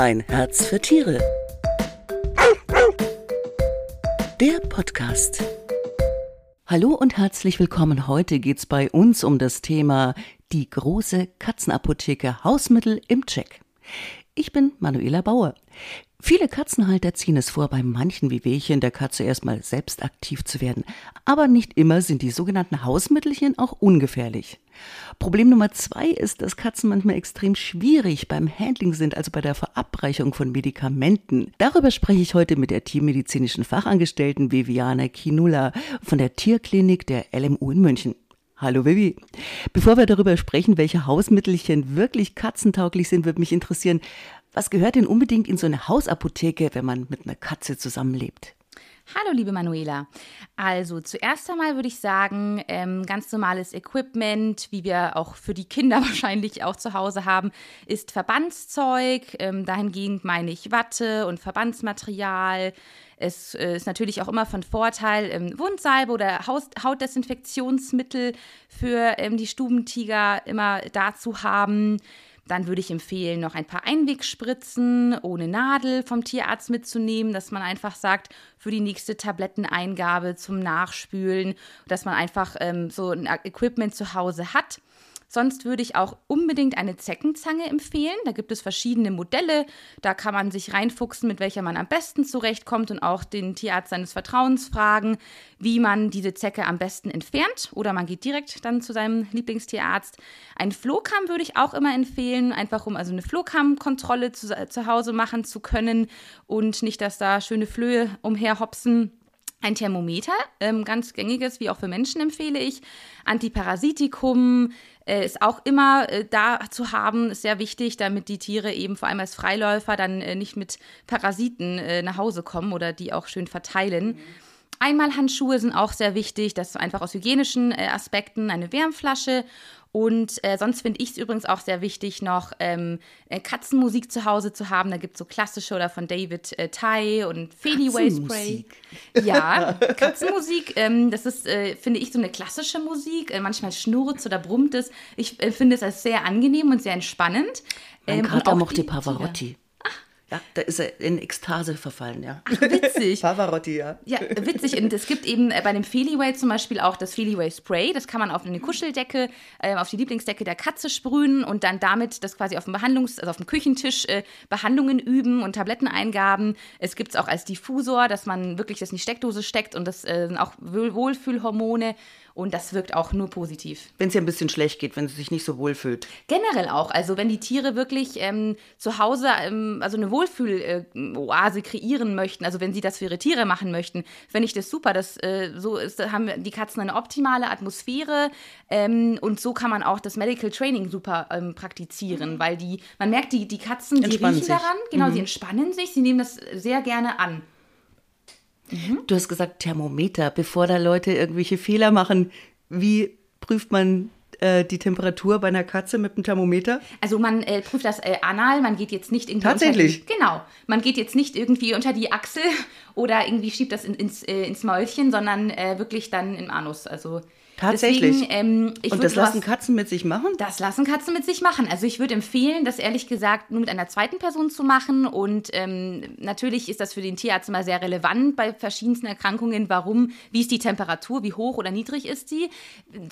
Ein Herz für Tiere. Der Podcast. Hallo und herzlich willkommen. Heute geht's bei uns um das Thema die große Katzenapotheke Hausmittel im Check. Ich bin Manuela Bauer. Viele Katzenhalter ziehen es vor, bei manchen Wehwehchen der Katze erstmal selbst aktiv zu werden. Aber nicht immer sind die sogenannten Hausmittelchen auch ungefährlich. Problem Nummer zwei ist, dass Katzen manchmal extrem schwierig beim Handling sind, also bei der Verabreichung von Medikamenten. Darüber spreche ich heute mit der tiermedizinischen Fachangestellten Viviane Kinula von der Tierklinik der LMU in München. Hallo Vivi. Bevor wir darüber sprechen, welche Hausmittelchen wirklich katzentauglich sind, würde mich interessieren, was gehört denn unbedingt in so eine Hausapotheke, wenn man mit einer Katze zusammenlebt? Hallo, liebe Manuela. Also zuerst einmal würde ich sagen, ähm, ganz normales Equipment, wie wir auch für die Kinder wahrscheinlich auch zu Hause haben, ist Verbandszeug. Ähm, dahingehend meine ich Watte und Verbandsmaterial. Es äh, ist natürlich auch immer von Vorteil, ähm, Wundsalbe oder Haus Hautdesinfektionsmittel für ähm, die Stubentiger immer da zu haben. Dann würde ich empfehlen, noch ein paar Einwegspritzen ohne Nadel vom Tierarzt mitzunehmen, dass man einfach sagt, für die nächste Tabletteneingabe zum Nachspülen, dass man einfach ähm, so ein Equipment zu Hause hat. Sonst würde ich auch unbedingt eine Zeckenzange empfehlen. Da gibt es verschiedene Modelle. Da kann man sich reinfuchsen, mit welcher man am besten zurechtkommt und auch den Tierarzt seines Vertrauens fragen, wie man diese Zecke am besten entfernt. Oder man geht direkt dann zu seinem Lieblingstierarzt. Ein Flohkamm würde ich auch immer empfehlen, einfach um also eine Flohkammkontrolle zu, zu Hause machen zu können und nicht, dass da schöne Flöhe umherhopsen. Ein Thermometer, ähm, ganz gängiges, wie auch für Menschen empfehle ich. Antiparasitikum äh, ist auch immer äh, da zu haben, ist sehr wichtig, damit die Tiere eben vor allem als Freiläufer dann äh, nicht mit Parasiten äh, nach Hause kommen oder die auch schön verteilen. Mhm. Einmalhandschuhe sind auch sehr wichtig, das ist einfach aus hygienischen äh, Aspekten, eine Wärmflasche und äh, sonst finde ich es übrigens auch sehr wichtig, noch ähm, äh, Katzenmusik zu Hause zu haben. Da gibt es so klassische oder von David äh, Tai und Feliway Spray. Ja, Katzenmusik, ähm, das ist, äh, finde ich, so eine klassische Musik. Äh, manchmal schnurrt oder brummt es. Ich äh, finde es als sehr angenehm und sehr entspannend. Mein ähm, Kater mochte Pavarotti. Ja, da ist er in Ekstase verfallen, ja. Ach, witzig. Pavarotti, ja. Ja, witzig. Und es gibt eben äh, bei dem Feliway zum Beispiel auch das Feliway Spray. Das kann man auf eine Kuscheldecke, äh, auf die Lieblingsdecke der Katze sprühen und dann damit das quasi auf dem Behandlungs-, also auf dem Küchentisch äh, Behandlungen üben und Tabletteneingaben. Es gibt es auch als Diffusor, dass man wirklich das in die Steckdose steckt und das äh, sind auch Wohlfühlhormone und das wirkt auch nur positiv. Wenn es ihr ein bisschen schlecht geht, wenn sie sich nicht so wohl fühlt. Generell auch. Also wenn die Tiere wirklich ähm, zu Hause ähm, also eine Wohlfühl-Oase kreieren möchten, also wenn sie das für ihre Tiere machen möchten, finde ich das super. Das, äh, so ist, haben die Katzen eine optimale Atmosphäre ähm, und so kann man auch das Medical Training super ähm, praktizieren, mhm. weil die, man merkt, die, die Katzen, die riechen sich. daran, genau, mhm. sie entspannen sich, sie nehmen das sehr gerne an. Mhm. Du hast gesagt Thermometer, bevor da Leute irgendwelche Fehler machen. Wie prüft man äh, die Temperatur bei einer Katze mit dem Thermometer? Also man äh, prüft das äh, anal, man geht jetzt nicht irgendwie Tatsächlich? Die, genau, man geht jetzt nicht irgendwie unter die Achsel oder irgendwie schiebt das in, ins, äh, ins Mäulchen, sondern äh, wirklich dann im Anus. Also Tatsächlich. Deswegen, ähm, Und das lassen Katzen mit sich machen? Das lassen Katzen mit sich machen. Also ich würde empfehlen, das ehrlich gesagt nur mit einer zweiten Person zu machen. Und ähm, natürlich ist das für den Tierarzt immer sehr relevant bei verschiedensten Erkrankungen. Warum? Wie ist die Temperatur? Wie hoch oder niedrig ist sie?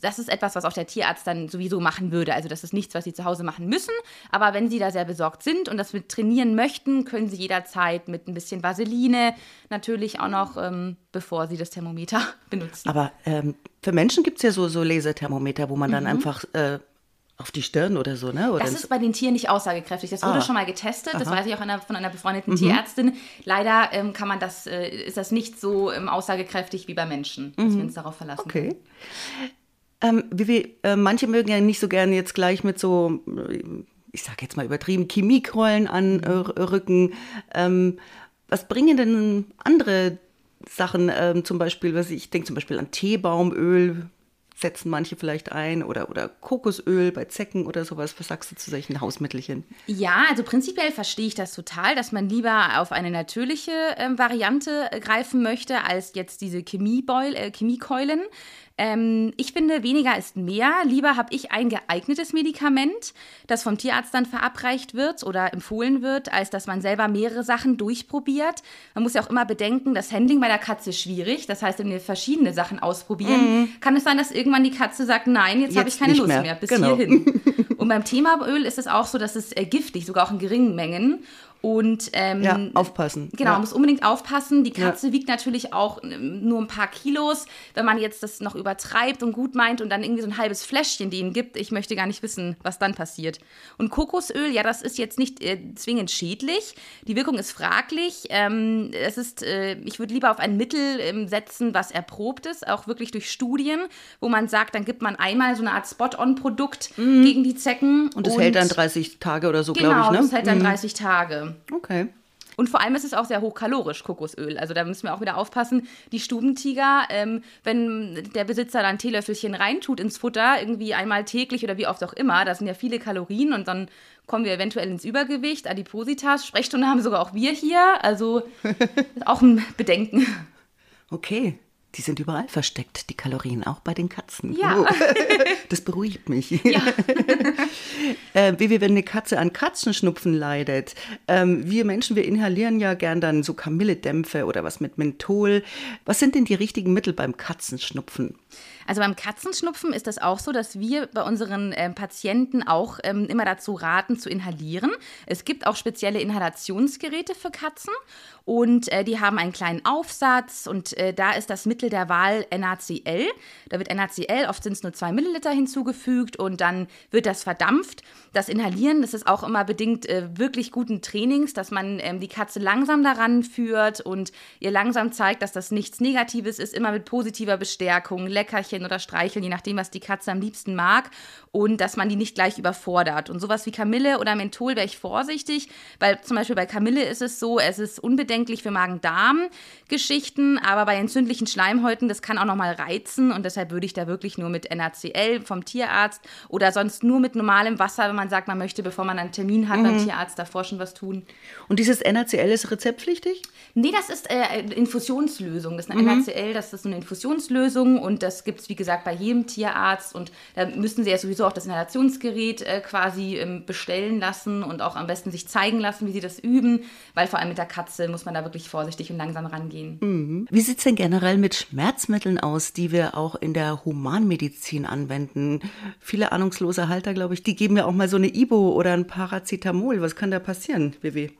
Das ist etwas, was auch der Tierarzt dann sowieso machen würde. Also das ist nichts, was sie zu Hause machen müssen. Aber wenn sie da sehr besorgt sind und das mit trainieren möchten, können sie jederzeit mit ein bisschen Vaseline natürlich auch noch, ähm, bevor sie das Thermometer benutzen. Aber ähm, für Menschen gibt es ja so, so Laserthermometer, wo man dann mhm. einfach äh, auf die Stirn oder so, ne? Oder das ist bei den Tieren nicht aussagekräftig. Das wurde ah. schon mal getestet. Das Aha. weiß ich auch einer, von einer befreundeten mhm. Tierärztin. Leider ähm, kann man das, äh, ist das nicht so ähm, aussagekräftig wie bei Menschen, dass mhm. wir uns darauf verlassen. Okay. Ähm, wie, äh, manche mögen ja nicht so gerne jetzt gleich mit so, ich sag jetzt mal übertrieben, Chemiekrollen anrücken. Äh, ähm, was bringen denn andere Sachen, ähm, zum Beispiel, was ich, denke zum Beispiel an Teebaumöl, setzen manche vielleicht ein oder, oder Kokosöl bei Zecken oder sowas. Was sagst du zu solchen Hausmittelchen? Ja, also prinzipiell verstehe ich das total, dass man lieber auf eine natürliche äh, Variante greifen möchte, als jetzt diese Chemiebeul, äh, Chemiekeulen. Ähm, ich finde, weniger ist mehr. Lieber habe ich ein geeignetes Medikament, das vom Tierarzt dann verabreicht wird oder empfohlen wird, als dass man selber mehrere Sachen durchprobiert. Man muss ja auch immer bedenken, das Handling bei der Katze ist schwierig. Das heißt, wenn wir verschiedene Sachen ausprobieren, mhm. kann es sein, dass irgendwann die Katze sagt, nein, jetzt, jetzt habe ich keine Lust mehr, mehr bis genau. hierhin. Und beim Thema Öl ist es auch so, dass es äh, giftig, sogar auch in geringen Mengen. Und ähm, ja, aufpassen. Genau, ja. man muss unbedingt aufpassen. Die Katze ja. wiegt natürlich auch ähm, nur ein paar Kilos. Wenn man jetzt das noch übertreibt und gut meint und dann irgendwie so ein halbes Fläschchen denen gibt, ich möchte gar nicht wissen, was dann passiert. Und Kokosöl, ja, das ist jetzt nicht äh, zwingend schädlich. Die Wirkung ist fraglich. Ähm, es ist, äh, ich würde lieber auf ein Mittel ähm, setzen, was erprobt ist, auch wirklich durch Studien, wo man sagt, dann gibt man einmal so eine Art Spot-on-Produkt mhm. gegen die Zecken. Und das hält dann 30 Tage oder so, genau, glaube ich, ne? das hält dann 30 mhm. Okay. Und vor allem ist es auch sehr hochkalorisch, Kokosöl. Also da müssen wir auch wieder aufpassen. Die Stubentiger, ähm, wenn der Besitzer dann Teelöffelchen reintut ins Futter, irgendwie einmal täglich oder wie oft auch immer, da sind ja viele Kalorien und dann kommen wir eventuell ins Übergewicht, Adipositas. Sprechstunde haben sogar auch wir hier. Also auch ein Bedenken. Okay. Die sind überall versteckt, die Kalorien, auch bei den Katzen. Ja. Oh, das beruhigt mich. Ja. äh, wie wenn eine Katze an Katzenschnupfen leidet. Ähm, wir Menschen, wir inhalieren ja gern dann so Kamilledämpfe oder was mit Menthol. Was sind denn die richtigen Mittel beim Katzenschnupfen? Also beim Katzenschnupfen ist das auch so, dass wir bei unseren äh, Patienten auch ähm, immer dazu raten, zu inhalieren. Es gibt auch spezielle Inhalationsgeräte für Katzen und äh, die haben einen kleinen Aufsatz und äh, da ist das Mittel der Wahl NaCl. Da wird NaCl, oft sind es nur zwei Milliliter hinzugefügt und dann wird das verdampft. Das Inhalieren, das ist auch immer bedingt äh, wirklich guten Trainings, dass man ähm, die Katze langsam daran führt und ihr langsam zeigt, dass das nichts Negatives ist, immer mit positiver Bestärkung, Leckerchen oder Streicheln, je nachdem, was die Katze am liebsten mag und dass man die nicht gleich überfordert. Und sowas wie Kamille oder Menthol wäre ich vorsichtig, weil zum Beispiel bei Kamille ist es so, es ist unbedenklich für Magen-Darm-Geschichten, aber bei entzündlichen Schleimhäuten, das kann auch nochmal reizen und deshalb würde ich da wirklich nur mit NaCl vom Tierarzt oder sonst nur mit normalem Wasser, wenn man sagt, man möchte, bevor man einen Termin hat mhm. beim Tierarzt, davor schon was tun. Und dieses NaCl ist rezeptpflichtig? Nee, das ist äh, Infusionslösung. Das ist eine mhm. NaCl, das ist eine Infusionslösung und das gibt es, wie gesagt, bei jedem Tierarzt und da müssen sie ja sowieso auch das Inhalationsgerät äh, quasi ähm, bestellen lassen und auch am besten sich zeigen lassen, wie sie das üben, weil vor allem mit der Katze muss man da wirklich vorsichtig und langsam rangehen. Mhm. Wie sieht es denn generell mit Schmerzmitteln aus, die wir auch in der Humanmedizin anwenden? Viele ahnungslose Halter, glaube ich, die geben ja auch mal so eine Ibo oder ein Paracetamol. Was kann da passieren, WW?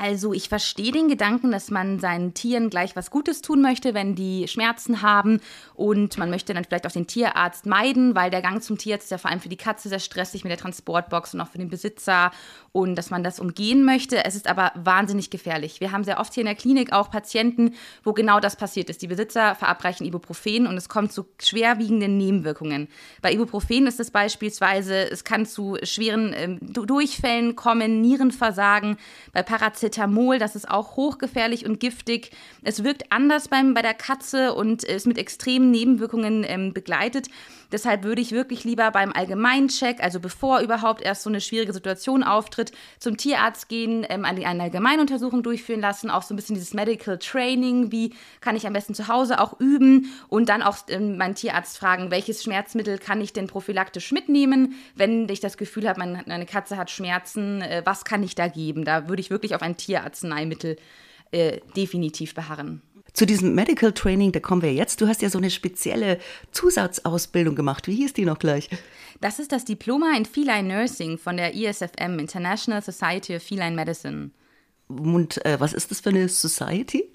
Also ich verstehe den Gedanken, dass man seinen Tieren gleich was Gutes tun möchte, wenn die Schmerzen haben und man möchte dann vielleicht auch den Tierarzt meiden, weil der Gang zum Tierarzt ist ja vor allem für die Katze sehr stressig mit der Transportbox und auch für den Besitzer und dass man das umgehen möchte. Es ist aber wahnsinnig gefährlich. Wir haben sehr oft hier in der Klinik auch Patienten, wo genau das passiert ist. Die Besitzer verabreichen Ibuprofen und es kommt zu schwerwiegenden Nebenwirkungen. Bei Ibuprofen ist es beispielsweise, es kann zu schweren äh, Durchfällen kommen, Nierenversagen. Bei Paracetamol Paracetamol, das ist auch hochgefährlich und giftig. Es wirkt anders beim, bei der Katze und ist mit extremen Nebenwirkungen ähm, begleitet. Deshalb würde ich wirklich lieber beim Allgemeincheck, also bevor überhaupt erst so eine schwierige Situation auftritt, zum Tierarzt gehen, ähm, eine Allgemeinuntersuchung durchführen lassen, auch so ein bisschen dieses Medical Training, wie kann ich am besten zu Hause auch üben und dann auch ähm, meinen Tierarzt fragen, welches Schmerzmittel kann ich denn prophylaktisch mitnehmen, wenn ich das Gefühl habe, meine Katze hat Schmerzen, äh, was kann ich da geben? Da würde ich wirklich auf ein Tierarzneimittel äh, definitiv beharren. Zu diesem Medical Training, da kommen wir jetzt. Du hast ja so eine spezielle Zusatzausbildung gemacht. Wie hieß die noch gleich? Das ist das Diploma in Feline Nursing von der ISFM, International Society of Feline Medicine. Und äh, was ist das für eine Society?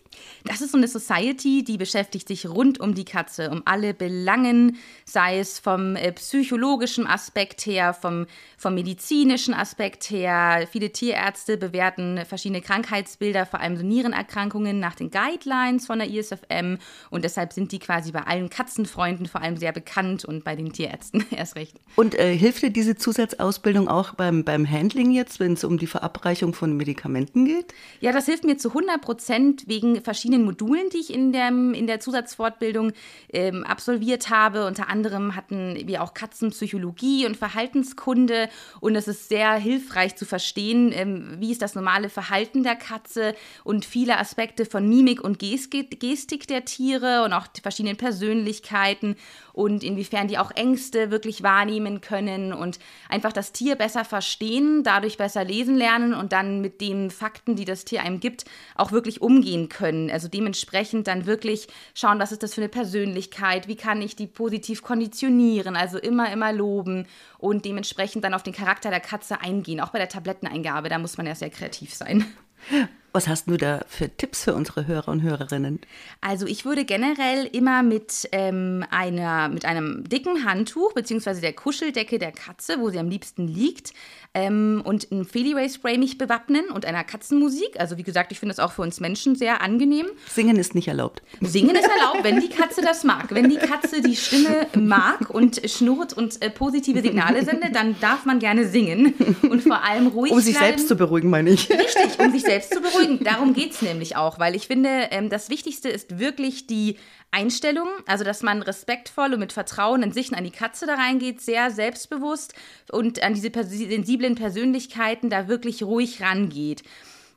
Das ist so eine Society, die beschäftigt sich rund um die Katze, um alle Belangen, sei es vom äh, psychologischen Aspekt her, vom, vom medizinischen Aspekt her. Viele Tierärzte bewerten verschiedene Krankheitsbilder, vor allem so Nierenerkrankungen nach den Guidelines von der ISFM und deshalb sind die quasi bei allen Katzenfreunden vor allem sehr bekannt und bei den Tierärzten erst recht. Und äh, hilft dir diese Zusatzausbildung auch beim, beim Handling jetzt, wenn es um die Verabreichung von Medikamenten geht? Ja, das hilft mir zu 100 Prozent wegen verschiedenen Modulen, die ich in, dem, in der Zusatzfortbildung ähm, absolviert habe. Unter anderem hatten wir auch Katzenpsychologie und Verhaltenskunde und es ist sehr hilfreich zu verstehen, ähm, wie ist das normale Verhalten der Katze und viele Aspekte von Mimik und Gestik der Tiere und auch die verschiedenen Persönlichkeiten und inwiefern die auch Ängste wirklich wahrnehmen können und einfach das Tier besser verstehen, dadurch besser lesen lernen und dann mit den Fakten, die das Tier einem gibt, auch wirklich umgehen können. Also dementsprechend dann wirklich schauen, was ist das für eine Persönlichkeit, wie kann ich die positiv konditionieren, also immer, immer loben und dementsprechend dann auf den Charakter der Katze eingehen. Auch bei der Tabletteneingabe, da muss man ja sehr kreativ sein. Was hast du da für Tipps für unsere Hörer und Hörerinnen? Also ich würde generell immer mit, ähm, einer, mit einem dicken Handtuch beziehungsweise der Kuscheldecke der Katze, wo sie am liebsten liegt, ähm, und einem Feliway-Spray mich bewappnen und einer Katzenmusik. Also wie gesagt, ich finde das auch für uns Menschen sehr angenehm. Singen ist nicht erlaubt. Singen ist erlaubt, wenn die Katze das mag. Wenn die Katze die Stimme mag und schnurrt und äh, positive Signale sendet, dann darf man gerne singen und vor allem ruhig Um sich bleiben. selbst zu beruhigen, meine ich. Richtig, um sich selbst zu beruhigen. Darum geht es nämlich auch, weil ich finde, ähm, das Wichtigste ist wirklich die Einstellung, also dass man respektvoll und mit Vertrauen in sich und an die Katze da reingeht, sehr selbstbewusst und an diese pers sensiblen Persönlichkeiten da wirklich ruhig rangeht.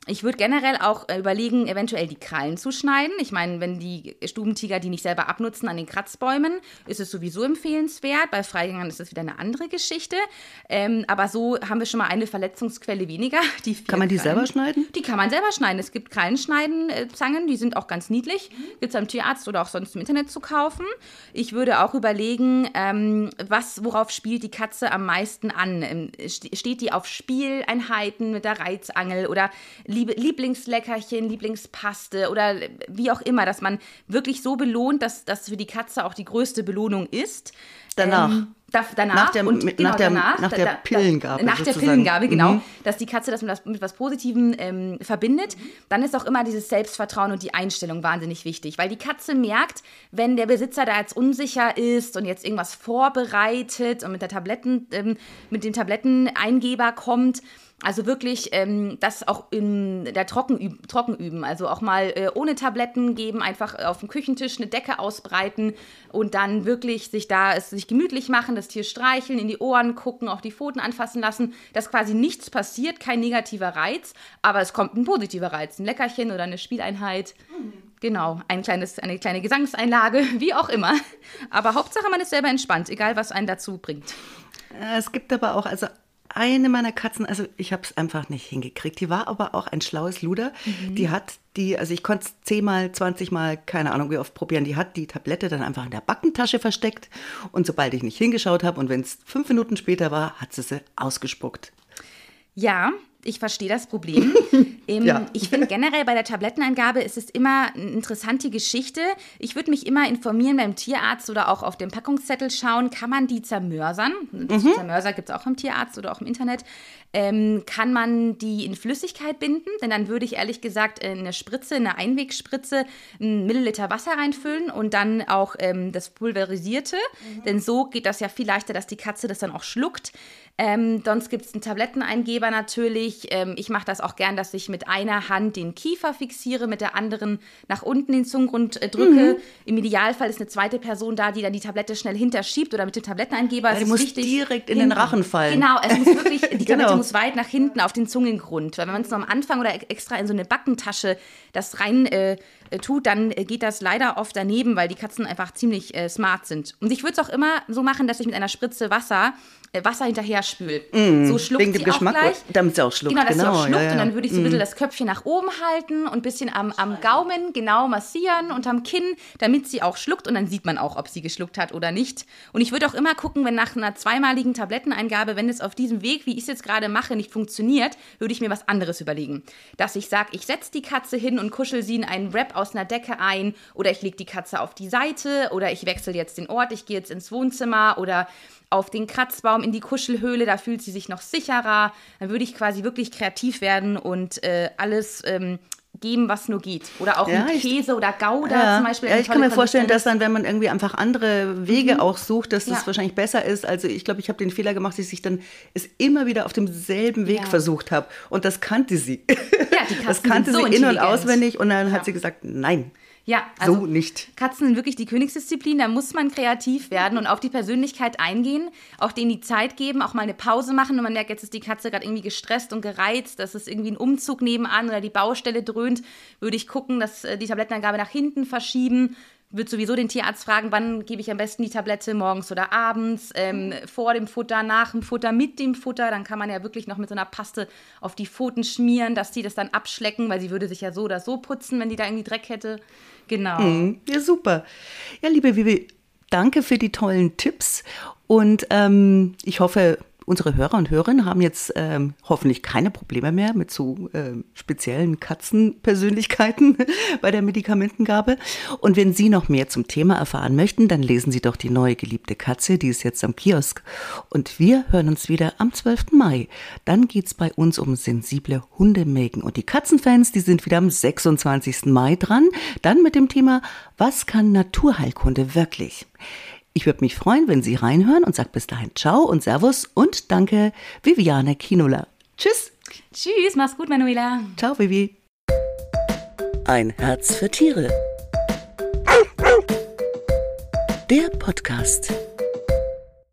Ich würde generell auch äh, überlegen, eventuell die Krallen zu schneiden. Ich meine, wenn die Stubentiger die nicht selber abnutzen an den Kratzbäumen, ist es sowieso empfehlenswert. Bei Freigängern ist das wieder eine andere Geschichte. Ähm, aber so haben wir schon mal eine Verletzungsquelle weniger. Die kann man die Krallen. selber schneiden? Die kann man selber schneiden. Es gibt Krallenschneidenzangen, die sind auch ganz niedlich. Gibt es am Tierarzt oder auch sonst im Internet zu kaufen. Ich würde auch überlegen, ähm, was, worauf spielt die Katze am meisten an? Ähm, steht die auf Spieleinheiten mit der Reizangel oder Lieblingsleckerchen, Lieblingspaste oder wie auch immer, dass man wirklich so belohnt, dass das für die Katze auch die größte Belohnung ist. Danach. Ähm, danach nach der, und mit, genau, nach der, danach, nach der da, Pillengabe. nach sozusagen. der Pillengabe, genau. Mhm. Dass die Katze das mit, was, mit was Positivem ähm, verbindet. Dann ist auch immer dieses Selbstvertrauen und die Einstellung wahnsinnig wichtig. Weil die Katze merkt, wenn der Besitzer da jetzt unsicher ist und jetzt irgendwas vorbereitet und mit der Tabletten, ähm, mit dem Tabletteneingeber kommt, also wirklich ähm, das auch in der Trockenüb Trockenüben. Also auch mal äh, ohne Tabletten geben, einfach auf dem Küchentisch eine Decke ausbreiten und dann wirklich sich da es sich gemütlich machen, das Tier streicheln, in die Ohren gucken, auch die Pfoten anfassen lassen, dass quasi nichts passiert, kein negativer Reiz, aber es kommt ein positiver Reiz, ein Leckerchen oder eine Spieleinheit. Genau, ein kleines, eine kleine Gesangseinlage, wie auch immer. Aber Hauptsache, man ist selber entspannt, egal was einen dazu bringt. Äh, es gibt aber auch, also eine meiner Katzen, also ich habe es einfach nicht hingekriegt. Die war aber auch ein schlaues Luder. Mhm. Die hat die, also ich konnte es zehnmal, zwanzigmal, keine Ahnung wie oft probieren. Die hat die Tablette dann einfach in der Backentasche versteckt. Und sobald ich nicht hingeschaut habe und wenn es fünf Minuten später war, hat sie sie ausgespuckt. Ja, ich verstehe das Problem. ähm, ja. Ich finde generell bei der Tabletteneingabe ist es immer eine interessante Geschichte. Ich würde mich immer informieren beim Tierarzt oder auch auf dem Packungszettel schauen, kann man die zermörsern? Mhm. Zermörser gibt es auch im Tierarzt oder auch im Internet. Ähm, kann man die in Flüssigkeit binden? Denn dann würde ich ehrlich gesagt in eine Spritze, eine Einwegspritze, einen Milliliter Wasser reinfüllen und dann auch ähm, das Pulverisierte. Mhm. Denn so geht das ja viel leichter, dass die Katze das dann auch schluckt. Ähm, sonst gibt es einen Tabletteneingeber natürlich. Ähm, ich mache das auch gern, dass ich mit einer Hand den Kiefer fixiere, mit der anderen nach unten den Zungengrund äh, drücke. Mhm. Im Idealfall ist eine zweite Person da, die dann die Tablette schnell hinterschiebt oder mit dem Tabletteneingeber. Die muss direkt in hinten. den Rachen fallen. Genau, es muss wirklich, die genau. Tablette muss weit nach hinten auf den Zungengrund. Weil wenn man es noch am Anfang oder extra in so eine Backentasche das rein äh, äh, tut, dann äh, geht das leider oft daneben, weil die Katzen einfach ziemlich äh, smart sind. Und ich würde es auch immer so machen, dass ich mit einer Spritze Wasser äh, Wasser hinterher spül. Mm, so schluckt wegen dem Geschmack, auch gleich. damit sie auch schluckt. Genau, dass genau, sie auch schluckt ja, ja. und dann würde ich so ein bisschen das Köpfchen nach oben halten und ein bisschen am, am Gaumen genau massieren und am Kinn, damit sie auch schluckt und dann sieht man auch, ob sie geschluckt hat oder nicht. Und ich würde auch immer gucken, wenn nach einer zweimaligen Tabletteneingabe, wenn es auf diesem Weg, wie ich es jetzt gerade mache, nicht funktioniert, würde ich mir was anderes überlegen. Dass ich sage, ich setze die Katze hin und kuschel sie in einen Wrap aus einer Decke ein oder ich lege die Katze auf die Seite oder ich wechsle jetzt den Ort, ich gehe jetzt ins Wohnzimmer oder auf den Kratzbaum, in die Kuschelhöhle Fußhöhle, da fühlt sie sich noch sicherer. Dann würde ich quasi wirklich kreativ werden und äh, alles ähm, geben, was nur geht. Oder auch ja, mit Käse oder Gouda ja, zum Beispiel. Ja, ich kann mir vorstellen, dass dann, wenn man irgendwie einfach andere Wege mhm. auch sucht, dass das ja. wahrscheinlich besser ist. Also ich glaube, ich habe den Fehler gemacht, dass ich dann es immer wieder auf demselben Weg versucht habe. Und das kannte sie. Ja, die das kannte sie so in- und auswendig. Und dann hat sie gesagt, nein. Ja, also so nicht. Katzen sind wirklich die Königsdisziplin, da muss man kreativ werden und auf die Persönlichkeit eingehen, auch denen die Zeit geben, auch mal eine Pause machen. Und man merkt, jetzt ist die Katze gerade irgendwie gestresst und gereizt, dass es irgendwie ein Umzug nebenan oder die Baustelle dröhnt, würde ich gucken, dass äh, die Tablettenangabe nach hinten verschieben, würde sowieso den Tierarzt fragen, wann gebe ich am besten die Tablette, morgens oder abends, ähm, vor dem Futter, nach dem Futter, mit dem Futter. Dann kann man ja wirklich noch mit so einer Paste auf die Pfoten schmieren, dass die das dann abschlecken, weil sie würde sich ja so oder so putzen, wenn die da irgendwie Dreck hätte. Genau. Mhm, ja, super. Ja, liebe Vivi, danke für die tollen Tipps und ähm, ich hoffe, unsere Hörer und Hörerinnen haben jetzt ähm, hoffentlich keine Probleme mehr mit so ähm, speziellen Katzenpersönlichkeiten bei der Medikamentengabe. Und wenn Sie noch mehr zum Thema erfahren möchten, dann lesen Sie doch die neue geliebte Katze, die ist jetzt am Kiosk. Und wir hören uns wieder am 12. Mai. Dann geht's bei uns um sensible Hundemägen. Und die Katzenfans, die sind wieder am 26. Mai dran. Dann mit dem Thema, was kann Naturheilkunde wirklich? Ich würde mich freuen, wenn Sie reinhören und sage bis dahin Ciao und Servus und danke, Viviane Kinola. Tschüss. Tschüss, mach's gut, Manuela. Ciao, Vivi. Ein Herz für Tiere. Der Podcast.